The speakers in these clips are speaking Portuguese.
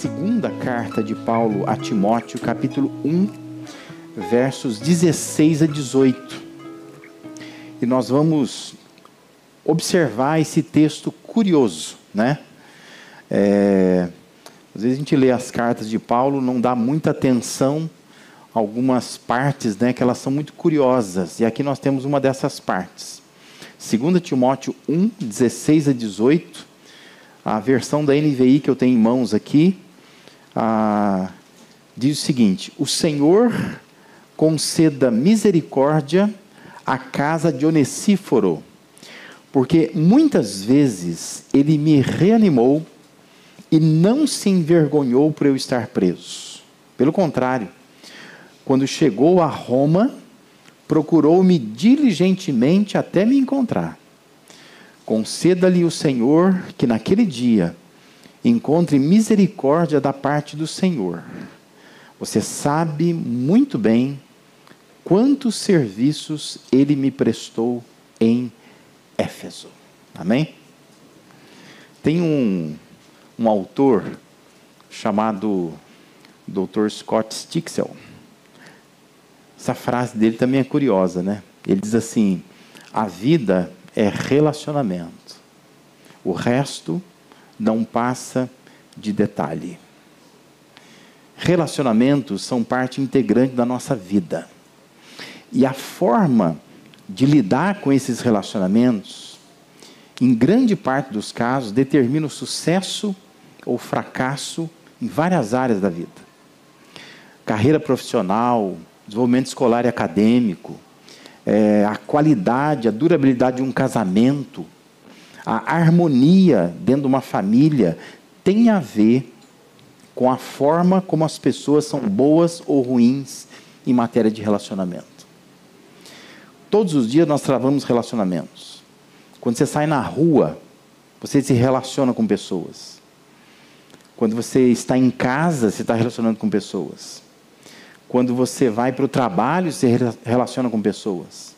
segunda carta de Paulo a Timóteo, capítulo 1, versos 16 a 18. E nós vamos observar esse texto curioso, né? É, às vezes a gente lê as cartas de Paulo, não dá muita atenção a algumas partes, né, que elas são muito curiosas. E aqui nós temos uma dessas partes. 2 Timóteo 1, 16 a 18, a versão da NVI que eu tenho em mãos aqui, ah, diz o seguinte: O Senhor conceda misericórdia à casa de Onesíforo, porque muitas vezes ele me reanimou e não se envergonhou por eu estar preso. Pelo contrário, quando chegou a Roma, procurou-me diligentemente até me encontrar. Conceda-lhe o Senhor que naquele dia encontre misericórdia da parte do Senhor. Você sabe muito bem quantos serviços ele me prestou em Éfeso. Amém? Tem um, um autor chamado Dr. Scott Stixel. Essa frase dele também é curiosa, né? Ele diz assim: a vida é relacionamento. O resto não passa de detalhe. Relacionamentos são parte integrante da nossa vida. E a forma de lidar com esses relacionamentos, em grande parte dos casos, determina o sucesso ou fracasso em várias áreas da vida. Carreira profissional, desenvolvimento escolar e acadêmico, é, a qualidade, a durabilidade de um casamento, a harmonia dentro de uma família tem a ver com a forma como as pessoas são boas ou ruins em matéria de relacionamento. Todos os dias nós travamos relacionamentos. Quando você sai na rua, você se relaciona com pessoas. Quando você está em casa, você está relacionando com pessoas. Quando você vai para o trabalho, você relaciona com pessoas.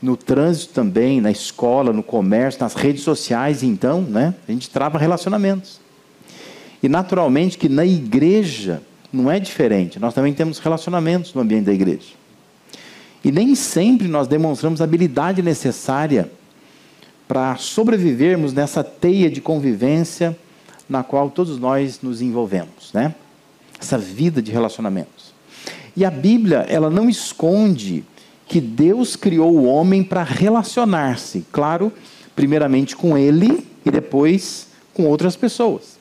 No trânsito também, na escola, no comércio, nas redes sociais, então, né? A gente trava relacionamentos. E naturalmente que na igreja não é diferente. Nós também temos relacionamentos no ambiente da igreja. E nem sempre nós demonstramos a habilidade necessária para sobrevivermos nessa teia de convivência na qual todos nós nos envolvemos, né? Essa vida de relacionamentos. E a Bíblia, ela não esconde que Deus criou o homem para relacionar-se, claro, primeiramente com ele e depois com outras pessoas.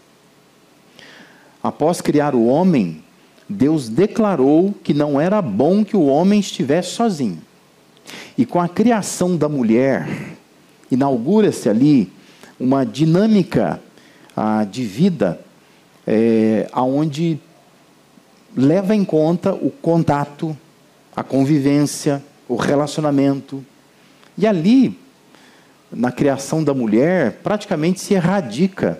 Após criar o homem, Deus declarou que não era bom que o homem estivesse sozinho. E com a criação da mulher, inaugura-se ali uma dinâmica ah, de vida é, aonde leva em conta o contato, a convivência, o relacionamento. E ali, na criação da mulher, praticamente se erradica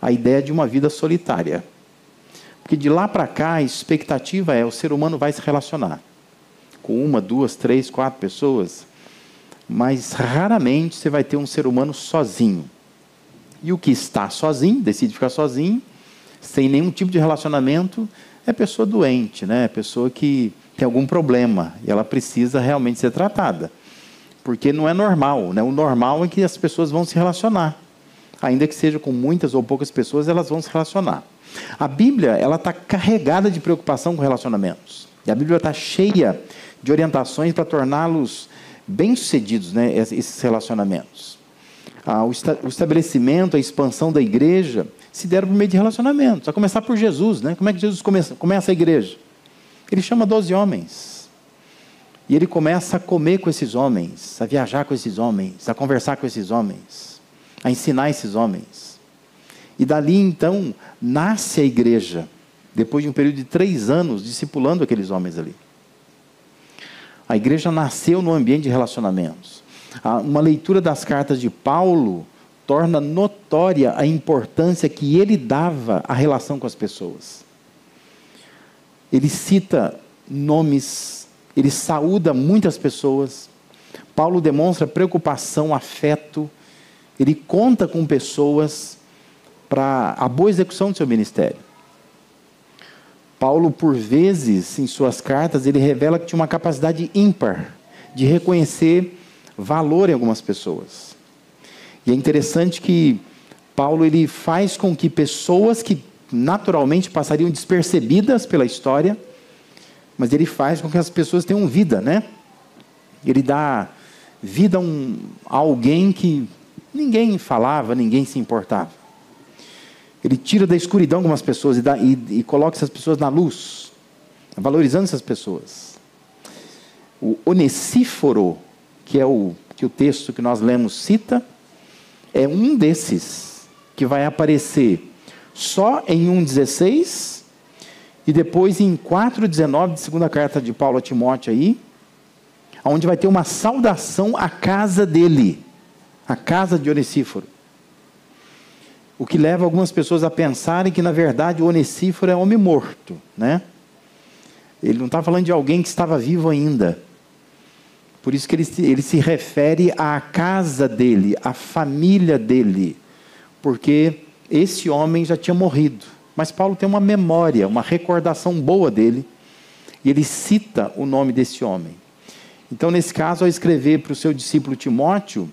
a ideia de uma vida solitária. Porque de lá para cá, a expectativa é o ser humano vai se relacionar com uma, duas, três, quatro pessoas, mas raramente você vai ter um ser humano sozinho. E o que está sozinho, decide ficar sozinho, sem nenhum tipo de relacionamento, é pessoa doente, né? É pessoa que tem algum problema e ela precisa realmente ser tratada. Porque não é normal, né? O normal é que as pessoas vão se relacionar. Ainda que seja com muitas ou poucas pessoas, elas vão se relacionar. A Bíblia, ela está carregada de preocupação com relacionamentos. E a Bíblia está cheia de orientações para torná-los bem-sucedidos, né? Esses relacionamentos. Ah, o, esta o estabelecimento, a expansão da igreja se deram por meio de relacionamentos. A começar por Jesus, né? Como é que Jesus começa, começa a igreja? Ele chama doze homens. E ele começa a comer com esses homens, a viajar com esses homens, a conversar com esses homens, a ensinar esses homens. E dali então nasce a igreja, depois de um período de três anos discipulando aqueles homens ali. A igreja nasceu no ambiente de relacionamentos. Uma leitura das cartas de Paulo torna notória a importância que ele dava à relação com as pessoas. Ele cita nomes, ele saúda muitas pessoas. Paulo demonstra preocupação, afeto, ele conta com pessoas para a boa execução do seu ministério. Paulo, por vezes, em suas cartas, ele revela que tinha uma capacidade ímpar de reconhecer valor em algumas pessoas. E é interessante que Paulo ele faz com que pessoas que naturalmente passariam despercebidas pela história, mas ele faz com que as pessoas tenham vida, né? Ele dá vida a, um, a alguém que ninguém falava, ninguém se importava. Ele tira da escuridão algumas pessoas e, dá, e, e coloca essas pessoas na luz, valorizando essas pessoas. O Onesíforo, que é o que o texto que nós lemos cita, é um desses que vai aparecer só em 1,16 e depois em 4,19 de segunda carta de Paulo a Timóteo aí, onde vai ter uma saudação à casa dele, a casa de Onesíforo. O que leva algumas pessoas a pensarem que, na verdade, o Onesíforo é homem morto, né? Ele não está falando de alguém que estava vivo ainda. Por isso que ele, ele se refere à casa dele, à família dele. Porque esse homem já tinha morrido. Mas Paulo tem uma memória, uma recordação boa dele. E ele cita o nome desse homem. Então, nesse caso, ao escrever para o seu discípulo Timóteo,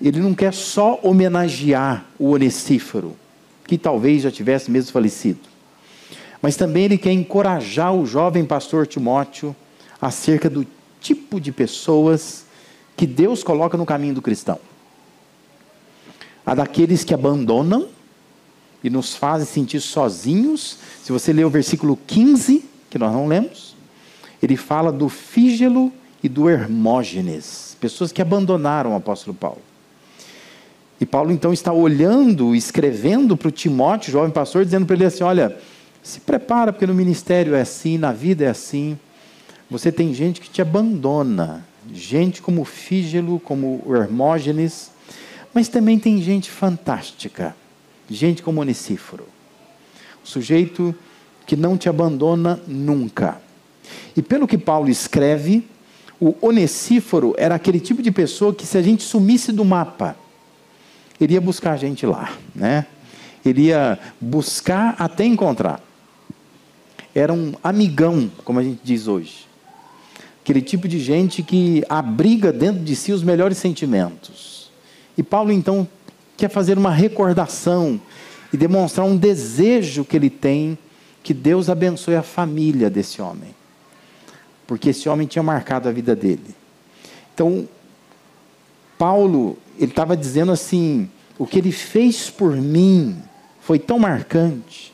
ele não quer só homenagear o Onesíforo, que talvez já tivesse mesmo falecido, mas também ele quer encorajar o jovem pastor Timóteo acerca do tipo de pessoas que Deus coloca no caminho do cristão. A daqueles que abandonam e nos fazem sentir sozinhos. Se você ler o versículo 15, que nós não lemos, ele fala do Fígelo e do Hermógenes, pessoas que abandonaram o apóstolo Paulo. E Paulo então está olhando, escrevendo para o Timóteo, jovem pastor, dizendo para ele assim: olha, se prepara, porque no ministério é assim, na vida é assim. Você tem gente que te abandona, gente como Fígelo, como Hermógenes, mas também tem gente fantástica, gente como Onesíforo. O sujeito que não te abandona nunca. E pelo que Paulo escreve, o Onesíforo era aquele tipo de pessoa que, se a gente sumisse do mapa, iria buscar a gente lá, né? Iria buscar até encontrar. Era um amigão, como a gente diz hoje. Aquele tipo de gente que abriga dentro de si os melhores sentimentos. E Paulo, então, quer fazer uma recordação e demonstrar um desejo que ele tem que Deus abençoe a família desse homem. Porque esse homem tinha marcado a vida dele. Então, Paulo, ele estava dizendo assim: o que ele fez por mim foi tão marcante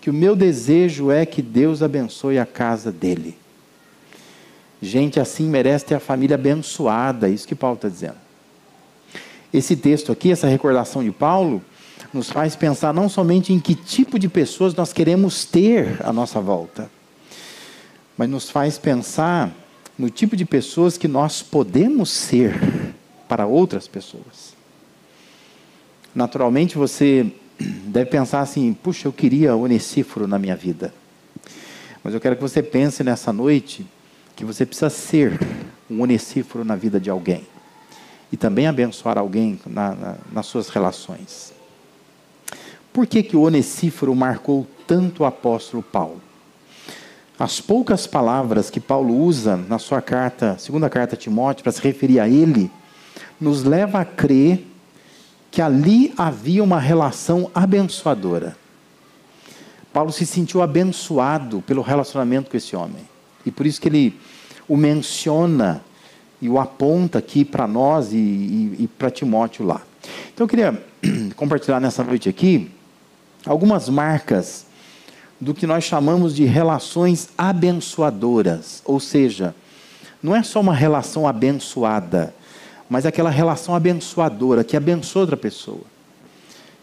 que o meu desejo é que Deus abençoe a casa dele. Gente assim merece ter a família abençoada, é isso que Paulo está dizendo. Esse texto aqui, essa recordação de Paulo, nos faz pensar não somente em que tipo de pessoas nós queremos ter à nossa volta, mas nos faz pensar no tipo de pessoas que nós podemos ser para outras pessoas. Naturalmente você deve pensar assim: puxa, eu queria Onesíforo na minha vida. Mas eu quero que você pense nessa noite que você precisa ser um Onesíforo na vida de alguém e também abençoar alguém na, na, nas suas relações. Por que, que o Onesíforo marcou tanto o apóstolo Paulo? As poucas palavras que Paulo usa na sua carta, segunda carta a Timóteo, para se referir a ele, nos leva a crer que ali havia uma relação abençoadora. Paulo se sentiu abençoado pelo relacionamento com esse homem. E por isso que ele o menciona e o aponta aqui para nós e, e, e para Timóteo lá. Então eu queria compartilhar nessa noite aqui algumas marcas do que nós chamamos de relações abençoadoras. Ou seja, não é só uma relação abençoada, mas aquela relação abençoadora, que abençoa outra pessoa,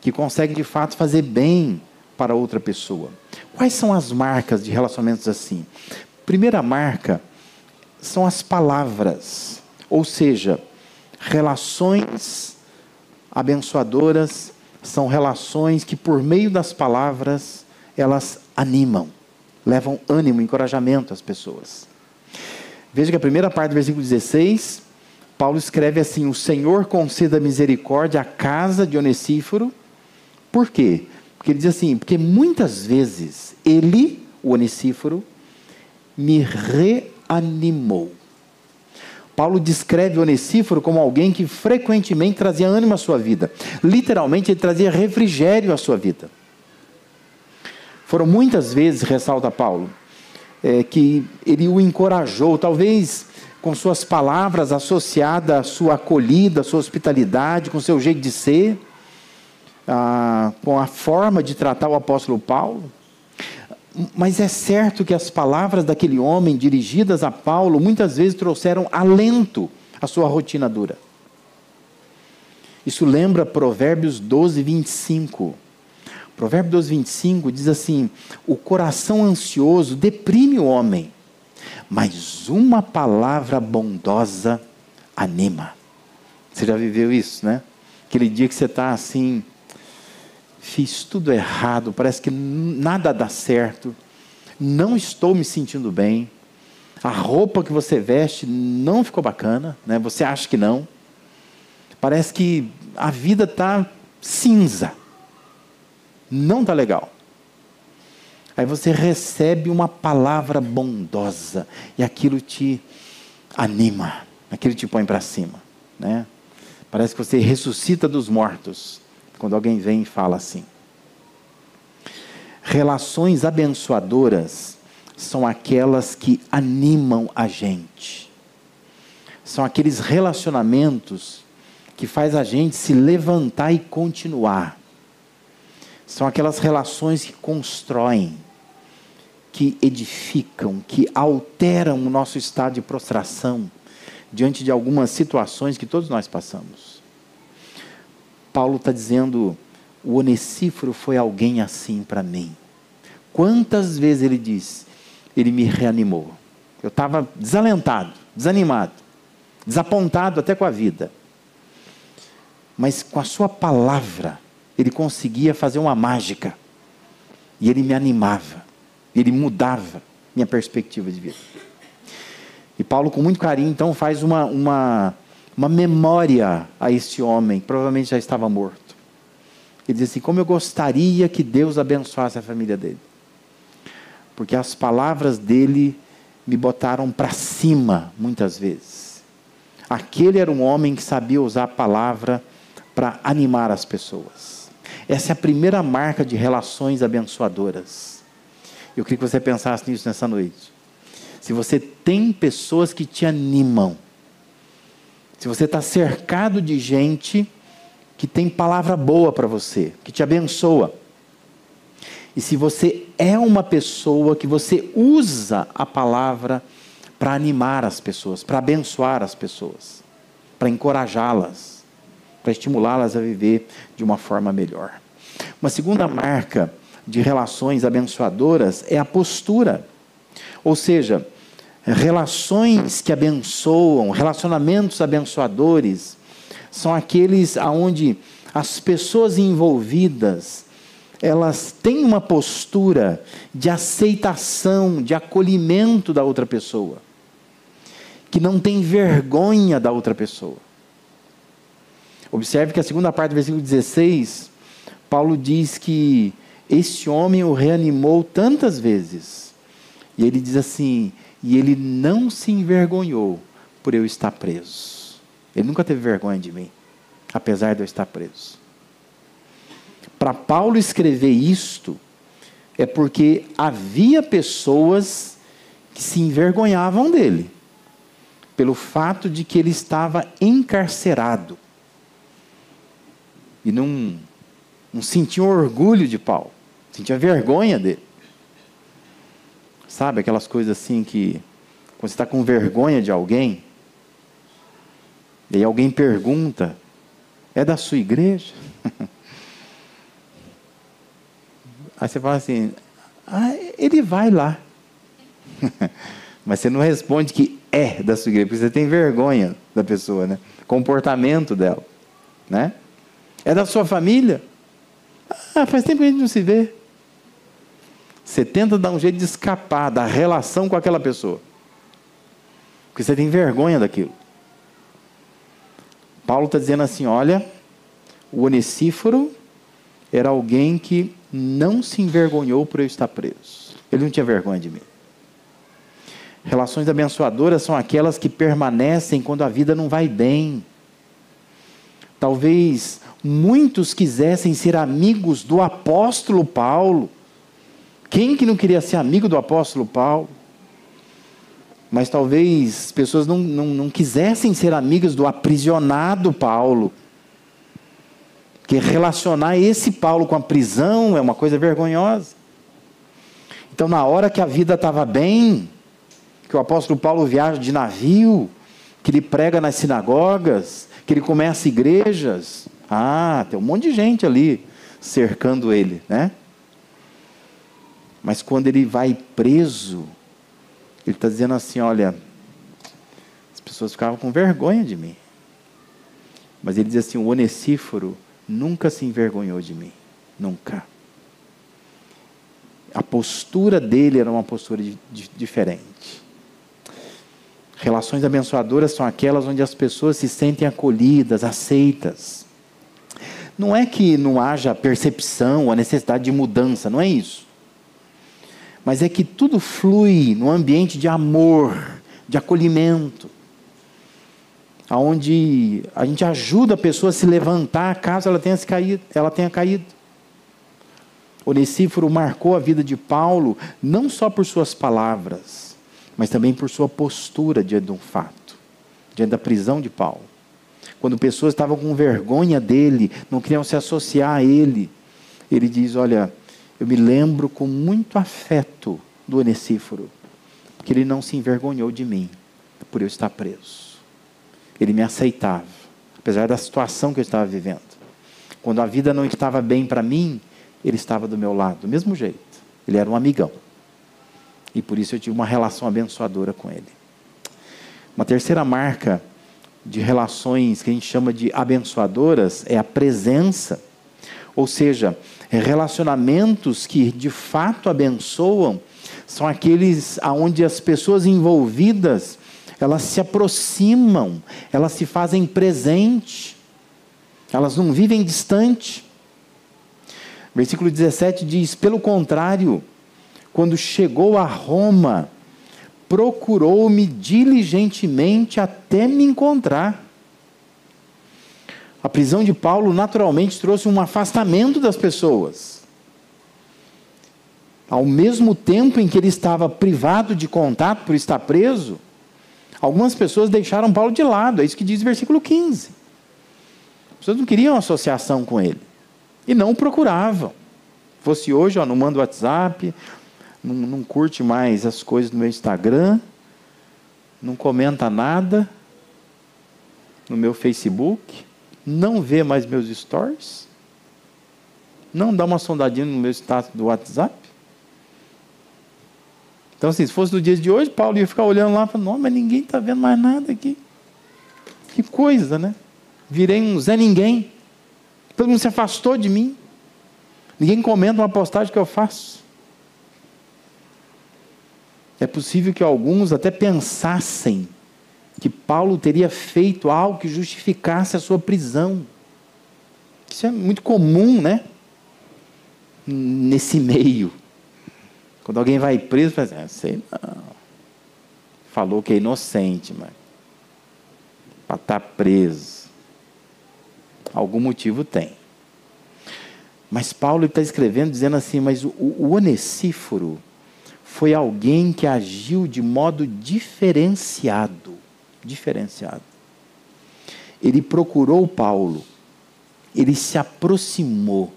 que consegue de fato fazer bem para outra pessoa. Quais são as marcas de relacionamentos assim? Primeira marca são as palavras, ou seja, relações abençoadoras são relações que por meio das palavras elas animam, levam ânimo, encorajamento às pessoas. Veja que a primeira parte do versículo 16 Paulo escreve assim: O Senhor conceda misericórdia à casa de Onesíforo. Por quê? Porque ele diz assim: porque muitas vezes ele, o Onesíforo, me reanimou. Paulo descreve Onesíforo como alguém que frequentemente trazia ânimo à sua vida. Literalmente, ele trazia refrigério à sua vida. Foram muitas vezes, ressalta Paulo, é, que ele o encorajou, talvez com suas palavras associadas à sua acolhida, à sua hospitalidade, com seu jeito de ser, ah, com a forma de tratar o apóstolo Paulo. Mas é certo que as palavras daquele homem dirigidas a Paulo muitas vezes trouxeram alento à sua rotina dura. Isso lembra Provérbios 12, 25. Provérbio 12, 25 diz assim: O coração ansioso deprime o homem, mas uma palavra bondosa anima. Você já viveu isso, né? Aquele dia que você está assim, fiz tudo errado, parece que nada dá certo, não estou me sentindo bem, a roupa que você veste não ficou bacana, né? você acha que não, parece que a vida está cinza, não está legal. Aí você recebe uma palavra bondosa e aquilo te anima, aquilo te põe para cima, né? Parece que você ressuscita dos mortos quando alguém vem e fala assim. Relações abençoadoras são aquelas que animam a gente. São aqueles relacionamentos que faz a gente se levantar e continuar. São aquelas relações que constroem, que edificam, que alteram o nosso estado de prostração diante de algumas situações que todos nós passamos. Paulo está dizendo: o Onesíforo foi alguém assim para mim. Quantas vezes ele diz, ele me reanimou. Eu estava desalentado, desanimado, desapontado até com a vida. Mas com a sua palavra, ele conseguia fazer uma mágica. E ele me animava, ele mudava minha perspectiva de vida. E Paulo, com muito carinho, então, faz uma, uma uma memória a este homem, provavelmente já estava morto. Ele diz assim: Como eu gostaria que Deus abençoasse a família dele. Porque as palavras dele me botaram para cima muitas vezes. Aquele era um homem que sabia usar a palavra para animar as pessoas. Essa é a primeira marca de relações abençoadoras. Eu queria que você pensasse nisso nessa noite. Se você tem pessoas que te animam, se você está cercado de gente que tem palavra boa para você, que te abençoa. E se você é uma pessoa que você usa a palavra para animar as pessoas, para abençoar as pessoas, para encorajá-las, para estimulá-las a viver de uma forma melhor. Uma segunda marca de relações abençoadoras é a postura. Ou seja, relações que abençoam, relacionamentos abençoadores, são aqueles aonde as pessoas envolvidas elas têm uma postura de aceitação, de acolhimento da outra pessoa, que não tem vergonha da outra pessoa. Observe que a segunda parte do versículo 16, Paulo diz que este homem o reanimou tantas vezes. E ele diz assim: e ele não se envergonhou por eu estar preso. Ele nunca teve vergonha de mim, apesar de eu estar preso. Para Paulo escrever isto, é porque havia pessoas que se envergonhavam dele, pelo fato de que ele estava encarcerado. E não, não sentiam orgulho de Paulo, sentia vergonha dele. Sabe aquelas coisas assim que quando você está com vergonha de alguém, e alguém pergunta, é da sua igreja? aí você fala assim, ah, ele vai lá. Mas você não responde que é da sua igreja, porque você tem vergonha da pessoa, né? Comportamento dela, né? É da sua família? Ah, faz tempo que a gente não se vê. Você tenta dar um jeito de escapar da relação com aquela pessoa. Porque você tem vergonha daquilo. Paulo está dizendo assim: olha, o Onesíforo era alguém que não se envergonhou por eu estar preso. Ele não tinha vergonha de mim. Relações abençoadoras são aquelas que permanecem quando a vida não vai bem. Talvez muitos quisessem ser amigos do apóstolo Paulo. Quem que não queria ser amigo do apóstolo Paulo? Mas talvez pessoas não, não, não quisessem ser amigas do aprisionado Paulo. Porque relacionar esse Paulo com a prisão é uma coisa vergonhosa. Então, na hora que a vida estava bem, que o apóstolo Paulo viaja de navio, que ele prega nas sinagogas, que ele começa igrejas. Ah, tem um monte de gente ali cercando ele, né? Mas quando ele vai preso, ele está dizendo assim: olha, as pessoas ficavam com vergonha de mim. Mas ele diz assim: o Onesíforo nunca se envergonhou de mim. Nunca. A postura dele era uma postura diferente. Relações abençoadoras são aquelas onde as pessoas se sentem acolhidas, aceitas. Não é que não haja percepção, a necessidade de mudança, não é isso. Mas é que tudo flui no ambiente de amor, de acolhimento, aonde a gente ajuda a pessoa a se levantar caso ela tenha caído, ela tenha caído. Onesíforo marcou a vida de Paulo não só por suas palavras, mas também por sua postura diante de um fato, diante da prisão de Paulo. Quando pessoas estavam com vergonha dele, não queriam se associar a ele, ele diz: Olha, eu me lembro com muito afeto do Onesíforo, porque ele não se envergonhou de mim, por eu estar preso. Ele me aceitava, apesar da situação que eu estava vivendo. Quando a vida não estava bem para mim, ele estava do meu lado, do mesmo jeito. Ele era um amigão. E por isso eu tive uma relação abençoadora com ele. Uma terceira marca de relações que a gente chama de abençoadoras é a presença. Ou seja, relacionamentos que de fato abençoam são aqueles aonde as pessoas envolvidas elas se aproximam, elas se fazem presente, elas não vivem distante. Versículo 17 diz: pelo contrário, quando chegou a Roma, procurou-me diligentemente até me encontrar. A prisão de Paulo naturalmente trouxe um afastamento das pessoas. Ao mesmo tempo em que ele estava privado de contato por estar preso, algumas pessoas deixaram Paulo de lado, é isso que diz o versículo 15. As pessoas não queriam associação com ele e não o procuravam. Fosse hoje, ó, não manda WhatsApp, não, não curte mais as coisas no meu Instagram, não comenta nada no meu Facebook, não vê mais meus stories, não dá uma sondadinha no meu status do WhatsApp. Então, assim, se fosse no dia de hoje, Paulo ia ficar olhando lá e falando, não, mas ninguém está vendo mais nada aqui. Que coisa, né? Virei um Zé Ninguém. Todo mundo se afastou de mim. Ninguém comenta uma postagem que eu faço. É possível que alguns até pensassem que Paulo teria feito algo que justificasse a sua prisão. Isso é muito comum, né? Nesse meio. Quando alguém vai preso, assim, ah, sei não. Falou que é inocente, mas para estar tá preso. Algum motivo tem. Mas Paulo está escrevendo dizendo assim, mas o, o Onesíforo, foi alguém que agiu de modo diferenciado. Diferenciado. Ele procurou Paulo, ele se aproximou,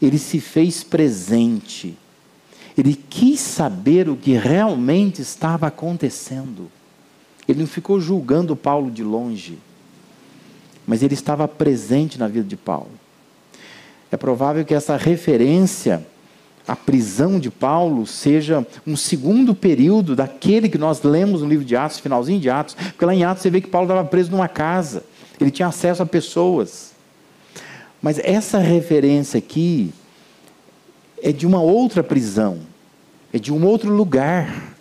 ele se fez presente, ele quis saber o que realmente estava acontecendo. Ele não ficou julgando Paulo de longe, mas ele estava presente na vida de Paulo. É provável que essa referência a prisão de Paulo seja um segundo período daquele que nós lemos no livro de Atos, finalzinho de Atos, porque lá em Atos você vê que Paulo estava preso numa casa, ele tinha acesso a pessoas. Mas essa referência aqui é de uma outra prisão, é de um outro lugar.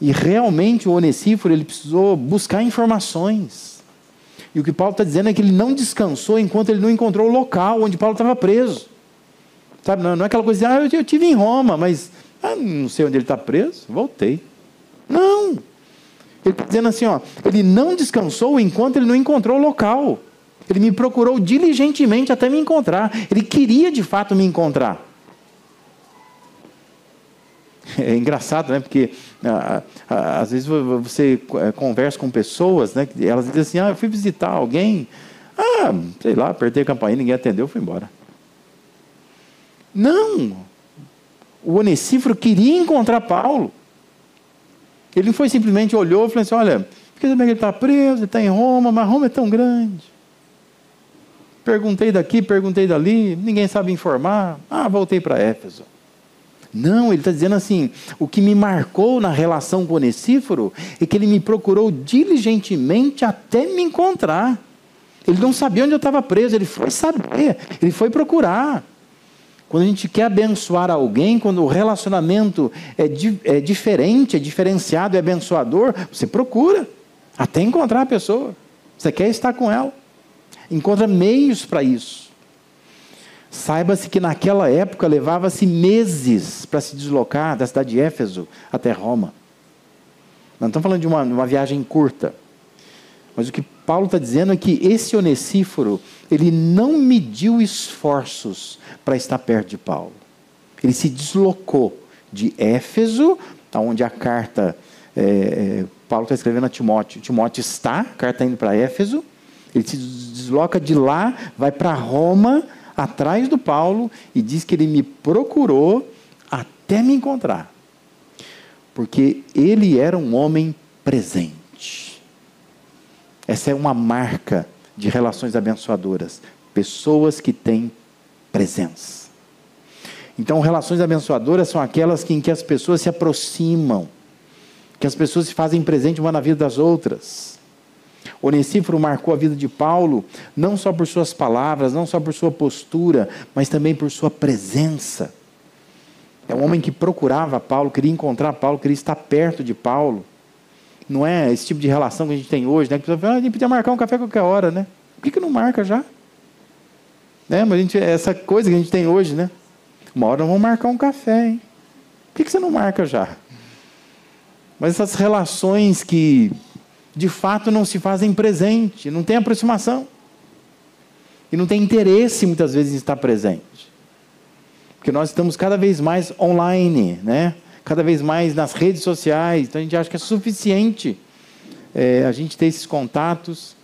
E realmente o Onesíforo ele precisou buscar informações. E o que Paulo está dizendo é que ele não descansou enquanto ele não encontrou o local onde Paulo estava preso. Sabe, não, não é aquela coisa de, ah, eu, eu tive em Roma, mas ah, não sei onde ele está preso, voltei. Não. Ele está dizendo assim, ó, ele não descansou enquanto ele não encontrou o local. Ele me procurou diligentemente até me encontrar. Ele queria de fato me encontrar. É engraçado, né? Porque ah, ah, às vezes você eh, conversa com pessoas, né? Elas dizem assim: ah, eu fui visitar alguém. Ah, sei lá, apertei a campainha, ninguém atendeu, fui embora. Não! O Onesíforo queria encontrar Paulo. Ele não foi simplesmente olhou e falou assim: olha, fiquei sabendo que ele está preso, ele está em Roma, mas Roma é tão grande. Perguntei daqui, perguntei dali, ninguém sabe informar. Ah, voltei para Éfeso. Não, ele está dizendo assim: o que me marcou na relação com Onesíforo é que ele me procurou diligentemente até me encontrar. Ele não sabia onde eu estava preso, ele foi saber, ele foi procurar. Quando a gente quer abençoar alguém, quando o relacionamento é, di é diferente, é diferenciado, é abençoador, você procura até encontrar a pessoa. Você quer estar com ela. Encontra meios para isso. Saiba-se que naquela época levava-se meses para se deslocar da cidade de Éfeso até Roma. Não estamos falando de uma, uma viagem curta. Mas o que Paulo está dizendo é que esse Onesíforo, ele não mediu esforços para estar perto de Paulo. Ele se deslocou de Éfeso, onde a carta, é, é, Paulo está escrevendo a Timóteo. Timóteo está, a carta indo para Éfeso. Ele se desloca de lá, vai para Roma, atrás do Paulo, e diz que ele me procurou até me encontrar. Porque ele era um homem presente. Essa é uma marca de relações abençoadoras. Pessoas que têm presença. Então, relações abençoadoras são aquelas em que as pessoas se aproximam, que as pessoas se fazem presente uma na vida das outras. Onesíforo marcou a vida de Paulo, não só por suas palavras, não só por sua postura, mas também por sua presença. É um homem que procurava Paulo, queria encontrar Paulo, queria estar perto de Paulo. Não é esse tipo de relação que a gente tem hoje, né? Que a fala, ah, a gente podia marcar um café a qualquer hora, né? Por que, que não marca já? Né? Mas a gente, essa coisa que a gente tem hoje, né? Uma hora vamos marcar um café, hein? Por que, que você não marca já? Mas essas relações que de fato não se fazem presente, não tem aproximação. E não tem interesse muitas vezes em estar presente. Porque nós estamos cada vez mais online, né? Cada vez mais nas redes sociais, então a gente acha que é suficiente é, a gente ter esses contatos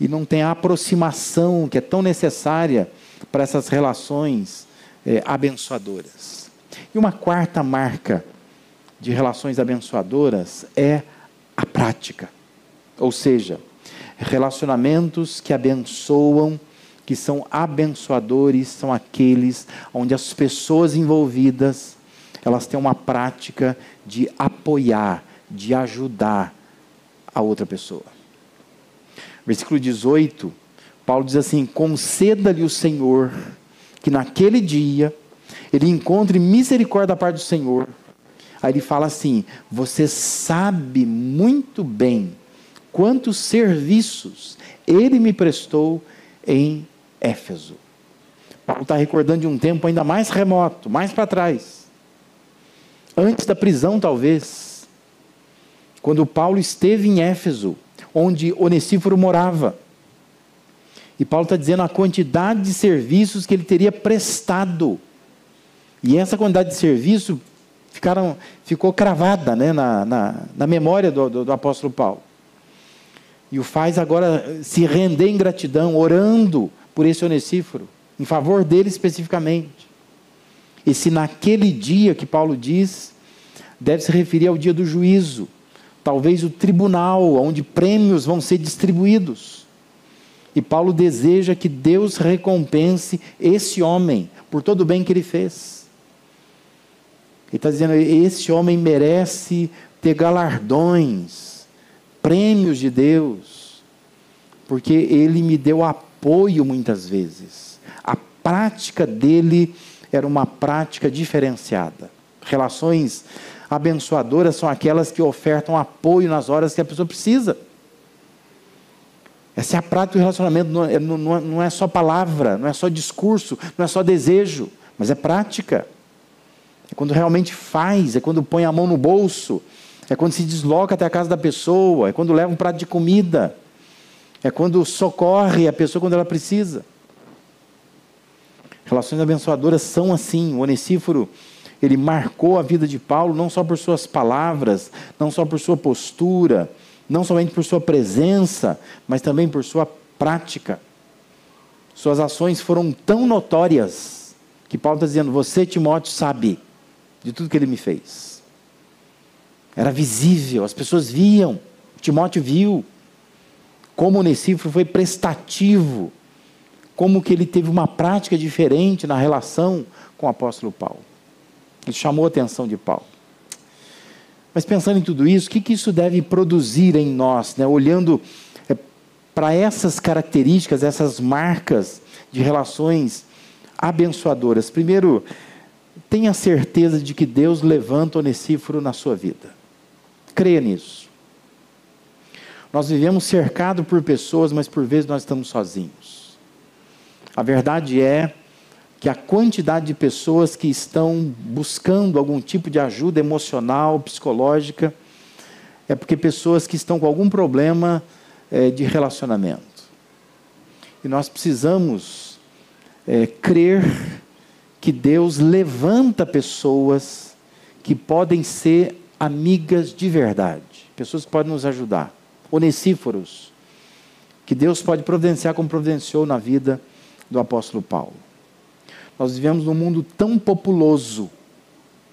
e não tem a aproximação que é tão necessária para essas relações é, abençoadoras. E uma quarta marca de relações abençoadoras é a prática. Ou seja, relacionamentos que abençoam, que são abençoadores, são aqueles onde as pessoas envolvidas, elas têm uma prática de apoiar, de ajudar a outra pessoa. Versículo 18, Paulo diz assim: Conceda-lhe o Senhor que naquele dia ele encontre misericórdia da parte do Senhor. Aí ele fala assim: Você sabe muito bem quantos serviços ele me prestou em Éfeso. Paulo está recordando de um tempo ainda mais remoto, mais para trás. Antes da prisão, talvez. Quando Paulo esteve em Éfeso, onde Onesíforo morava. E Paulo está dizendo a quantidade de serviços que ele teria prestado. E essa quantidade de serviço ficaram, ficou cravada né, na, na, na memória do, do, do apóstolo Paulo e o faz agora se render em gratidão, orando por esse Onesíforo, em favor dele especificamente. E se naquele dia que Paulo diz, deve se referir ao dia do juízo, talvez o tribunal, onde prêmios vão ser distribuídos. E Paulo deseja que Deus recompense esse homem por todo o bem que ele fez. Ele está dizendo: esse homem merece ter galardões prêmios de Deus, porque ele me deu apoio muitas vezes. A prática dele era uma prática diferenciada. Relações abençoadoras são aquelas que ofertam apoio nas horas que a pessoa precisa. Essa é a prática do relacionamento, não é, não é só palavra, não é só discurso, não é só desejo, mas é prática. É quando realmente faz, é quando põe a mão no bolso, é quando se desloca até a casa da pessoa, é quando leva um prato de comida, é quando socorre a pessoa quando ela precisa. Relações abençoadoras são assim. O Onesíforo, ele marcou a vida de Paulo não só por suas palavras, não só por sua postura, não somente por sua presença, mas também por sua prática. Suas ações foram tão notórias que Paulo está dizendo: Você, Timóteo, sabe de tudo que ele me fez. Era visível, as pessoas viam, Timóteo viu como Onesíforo foi prestativo como que ele teve uma prática diferente na relação com o apóstolo Paulo. Isso chamou a atenção de Paulo. Mas pensando em tudo isso, o que, que isso deve produzir em nós, né? olhando é, para essas características, essas marcas de relações abençoadoras? Primeiro, tenha certeza de que Deus levanta Onesíforo na sua vida. Creia nisso. Nós vivemos cercado por pessoas, mas por vezes nós estamos sozinhos. A verdade é que a quantidade de pessoas que estão buscando algum tipo de ajuda emocional, psicológica, é porque pessoas que estão com algum problema é, de relacionamento. E nós precisamos é, crer que Deus levanta pessoas que podem ser amigas de verdade, pessoas que podem nos ajudar, onesíforos, que Deus pode providenciar como providenciou na vida do apóstolo Paulo. Nós vivemos num mundo tão populoso,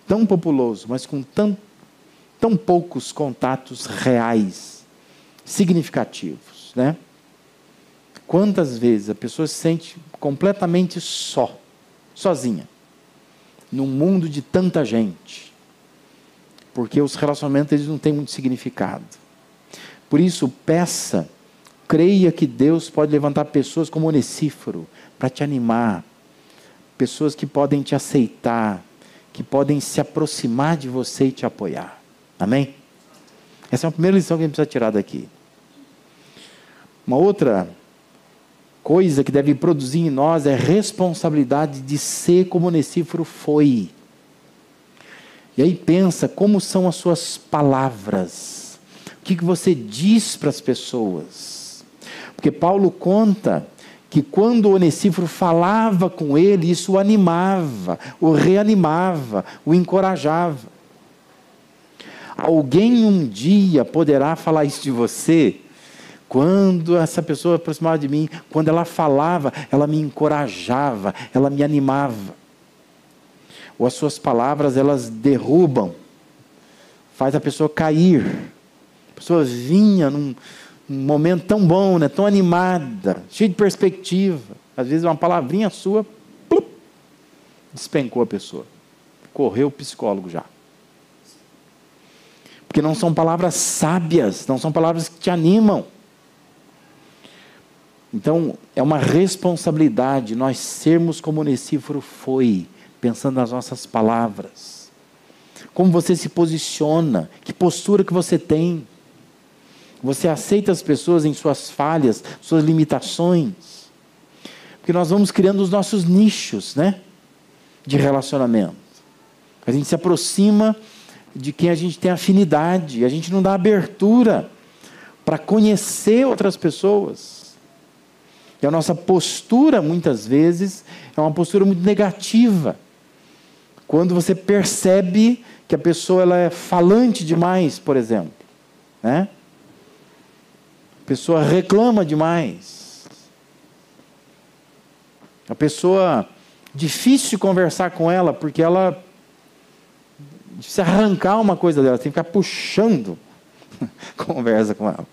tão populoso, mas com tão, tão poucos contatos reais, significativos, né? Quantas vezes a pessoa se sente completamente só, sozinha, num mundo de tanta gente, porque os relacionamentos eles não têm muito significado. Por isso, peça, creia que Deus pode levantar pessoas como Onesíforo, para te animar, pessoas que podem te aceitar, que podem se aproximar de você e te apoiar. Amém? Essa é a primeira lição que a gente precisa tirar daqui. Uma outra coisa que deve produzir em nós é responsabilidade de ser como Onesíforo foi. E aí pensa como são as suas palavras. O que, que você diz para as pessoas? Porque Paulo conta que quando o Onesíforo falava com ele, isso o animava, o reanimava, o encorajava. Alguém um dia poderá falar isso de você, quando essa pessoa aproximava de mim, quando ela falava, ela me encorajava, ela me animava. Ou as suas palavras, elas derrubam, faz a pessoa cair. A pessoa vinha num, um momento tão bom, né? tão animada, cheia de perspectiva. Às vezes uma palavrinha sua, plup, despencou a pessoa. Correu o psicólogo já. Porque não são palavras sábias, não são palavras que te animam. Então, é uma responsabilidade nós sermos como o Onesíforo foi, pensando nas nossas palavras. Como você se posiciona, que postura que você tem. Você aceita as pessoas em suas falhas, suas limitações. Porque nós vamos criando os nossos nichos, né? De relacionamento. A gente se aproxima de quem a gente tem afinidade, a gente não dá abertura para conhecer outras pessoas. E a nossa postura, muitas vezes, é uma postura muito negativa. Quando você percebe que a pessoa ela é falante demais, por exemplo. Né? Pessoa reclama demais. A pessoa difícil conversar com ela porque ela se arrancar uma coisa dela, tem que ficar puxando conversa com ela.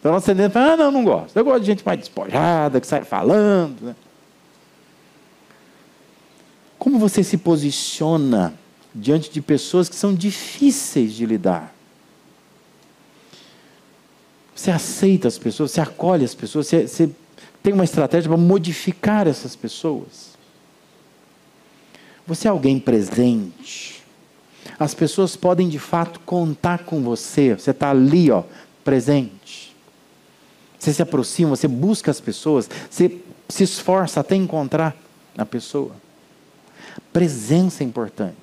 Então nós tendemos ah, não, não gosto. Eu gosto de gente mais despojada, que sai falando. Né? Como você se posiciona diante de pessoas que são difíceis de lidar? Você aceita as pessoas, você acolhe as pessoas, você, você tem uma estratégia para modificar essas pessoas. Você é alguém presente. As pessoas podem de fato contar com você. Você está ali, ó, presente. Você se aproxima, você busca as pessoas, você se esforça até encontrar a pessoa. presença é importante.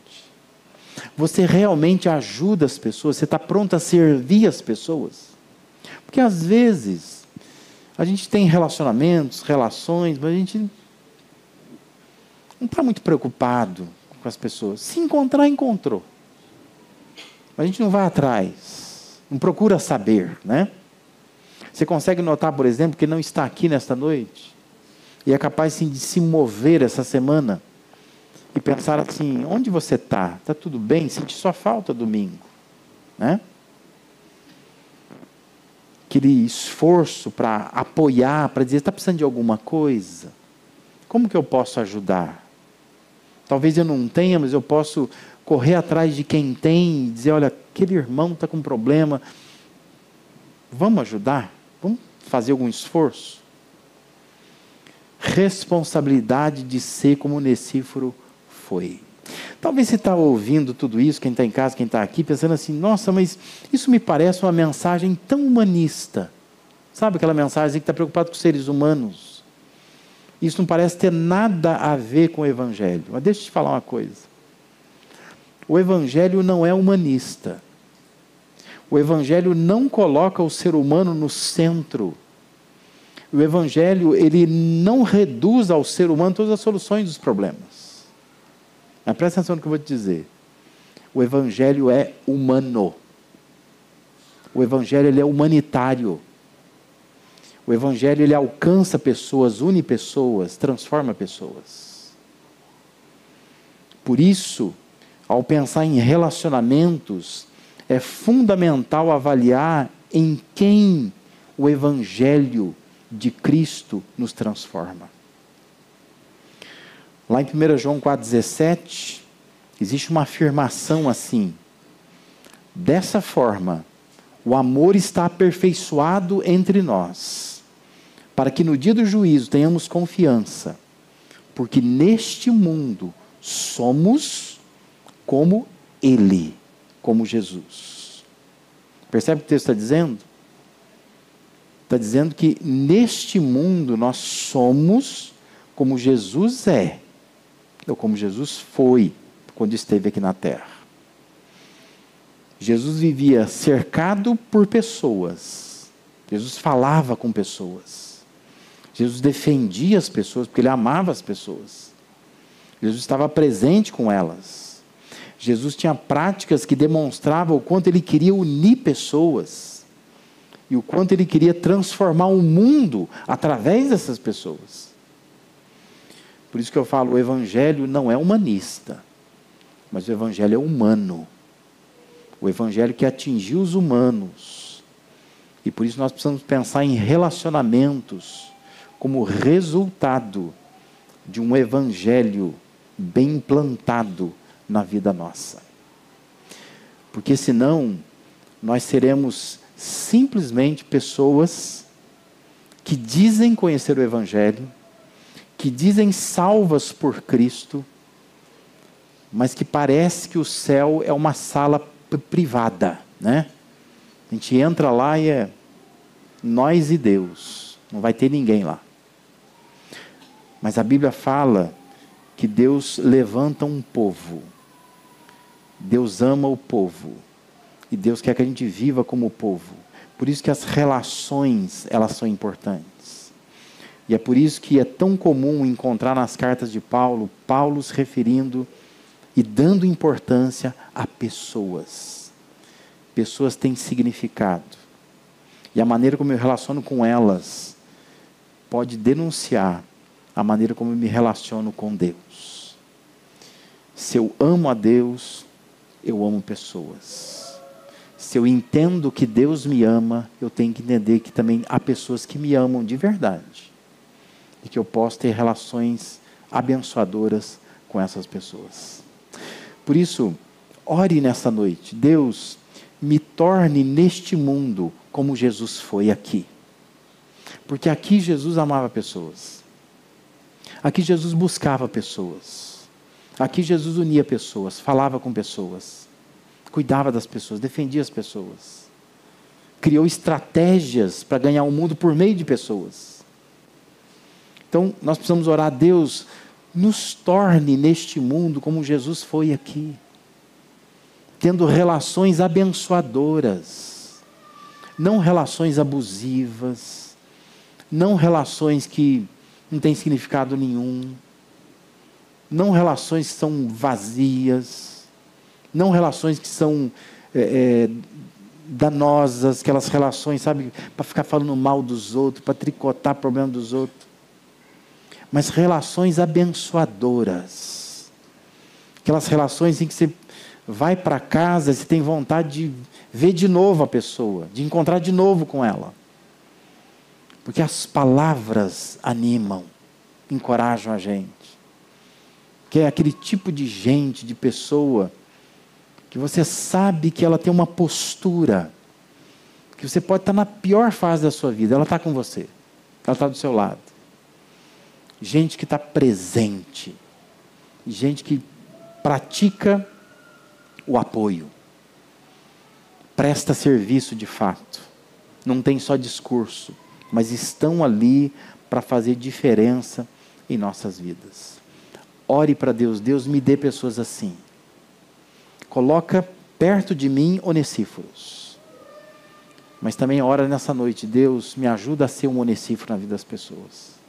Você realmente ajuda as pessoas, você está pronto a servir as pessoas. Porque às vezes a gente tem relacionamentos, relações, mas a gente não está muito preocupado com as pessoas. Se encontrar, encontrou. Mas a gente não vai atrás, não procura saber, né? Você consegue notar, por exemplo, que não está aqui nesta noite e é capaz sim, de se mover essa semana e pensar assim: onde você está? Está tudo bem? Sente só falta domingo, né? Aquele esforço para apoiar, para dizer: está precisando de alguma coisa? Como que eu posso ajudar? Talvez eu não tenha, mas eu posso correr atrás de quem tem e dizer: olha, aquele irmão está com um problema. Vamos ajudar? Vamos fazer algum esforço? Responsabilidade de ser como Necíforo foi. Talvez você está ouvindo tudo isso, quem está em casa, quem está aqui, pensando assim: nossa, mas isso me parece uma mensagem tão humanista. Sabe aquela mensagem que está preocupado com seres humanos? Isso não parece ter nada a ver com o Evangelho. Mas deixa eu te falar uma coisa. O Evangelho não é humanista. O Evangelho não coloca o ser humano no centro. O Evangelho ele não reduz ao ser humano todas as soluções dos problemas. Mas presta atenção no que eu vou te dizer. O Evangelho é humano. O Evangelho ele é humanitário. O Evangelho ele alcança pessoas, une pessoas, transforma pessoas. Por isso, ao pensar em relacionamentos, é fundamental avaliar em quem o Evangelho de Cristo nos transforma. Lá em 1 João 4,17, existe uma afirmação assim: dessa forma, o amor está aperfeiçoado entre nós, para que no dia do juízo tenhamos confiança, porque neste mundo somos como Ele, como Jesus. Percebe o que o texto está dizendo? Está dizendo que neste mundo nós somos como Jesus é, ou como Jesus foi quando esteve aqui na terra. Jesus vivia cercado por pessoas. Jesus falava com pessoas. Jesus defendia as pessoas porque ele amava as pessoas. Jesus estava presente com elas. Jesus tinha práticas que demonstravam o quanto ele queria unir pessoas e o quanto ele queria transformar o mundo através dessas pessoas. Por isso que eu falo, o evangelho não é humanista, mas o evangelho é humano o evangelho que atingiu os humanos. E por isso nós precisamos pensar em relacionamentos como resultado de um evangelho bem implantado na vida nossa. Porque senão nós seremos simplesmente pessoas que dizem conhecer o evangelho, que dizem salvas por Cristo, mas que parece que o céu é uma sala privada, né? A gente entra lá e é nós e Deus, não vai ter ninguém lá. Mas a Bíblia fala que Deus levanta um povo. Deus ama o povo. E Deus quer que a gente viva como povo. Por isso que as relações, elas são importantes. E é por isso que é tão comum encontrar nas cartas de Paulo, Paulo se referindo e dando importância a pessoas. Pessoas têm significado. E a maneira como eu relaciono com elas pode denunciar a maneira como eu me relaciono com Deus. Se eu amo a Deus, eu amo pessoas. Se eu entendo que Deus me ama, eu tenho que entender que também há pessoas que me amam de verdade. E que eu posso ter relações abençoadoras com essas pessoas. Por isso, ore nesta noite. Deus, me torne neste mundo como Jesus foi aqui. Porque aqui Jesus amava pessoas. Aqui Jesus buscava pessoas. Aqui Jesus unia pessoas, falava com pessoas, cuidava das pessoas, defendia as pessoas. Criou estratégias para ganhar o mundo por meio de pessoas. Então, nós precisamos orar a Deus nos torne neste mundo como Jesus foi aqui, tendo relações abençoadoras, não relações abusivas, não relações que não têm significado nenhum, não relações que são vazias, não relações que são é, é, danosas, aquelas relações, sabe, para ficar falando mal dos outros, para tricotar problema dos outros mas relações abençoadoras. Aquelas relações em que você vai para casa, você tem vontade de ver de novo a pessoa, de encontrar de novo com ela. Porque as palavras animam, encorajam a gente. Que é aquele tipo de gente, de pessoa, que você sabe que ela tem uma postura, que você pode estar na pior fase da sua vida, ela está com você, ela está do seu lado gente que está presente, gente que pratica o apoio, presta serviço de fato, não tem só discurso, mas estão ali para fazer diferença em nossas vidas. Ore para Deus, Deus me dê pessoas assim. Coloca perto de mim Onesíforos. Mas também ora nessa noite, Deus me ajuda a ser um Onesíforo na vida das pessoas.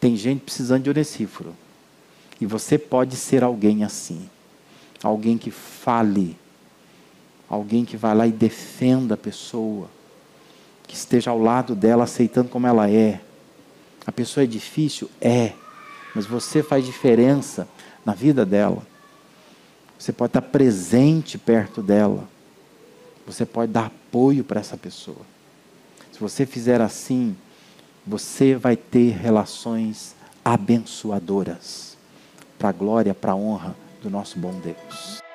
Tem gente precisando de Onesíforo. E você pode ser alguém assim. Alguém que fale. Alguém que vá lá e defenda a pessoa. Que esteja ao lado dela, aceitando como ela é. A pessoa é difícil? É. Mas você faz diferença na vida dela. Você pode estar presente perto dela. Você pode dar apoio para essa pessoa. Se você fizer assim, você vai ter relações abençoadoras para a glória, para a honra do nosso bom Deus.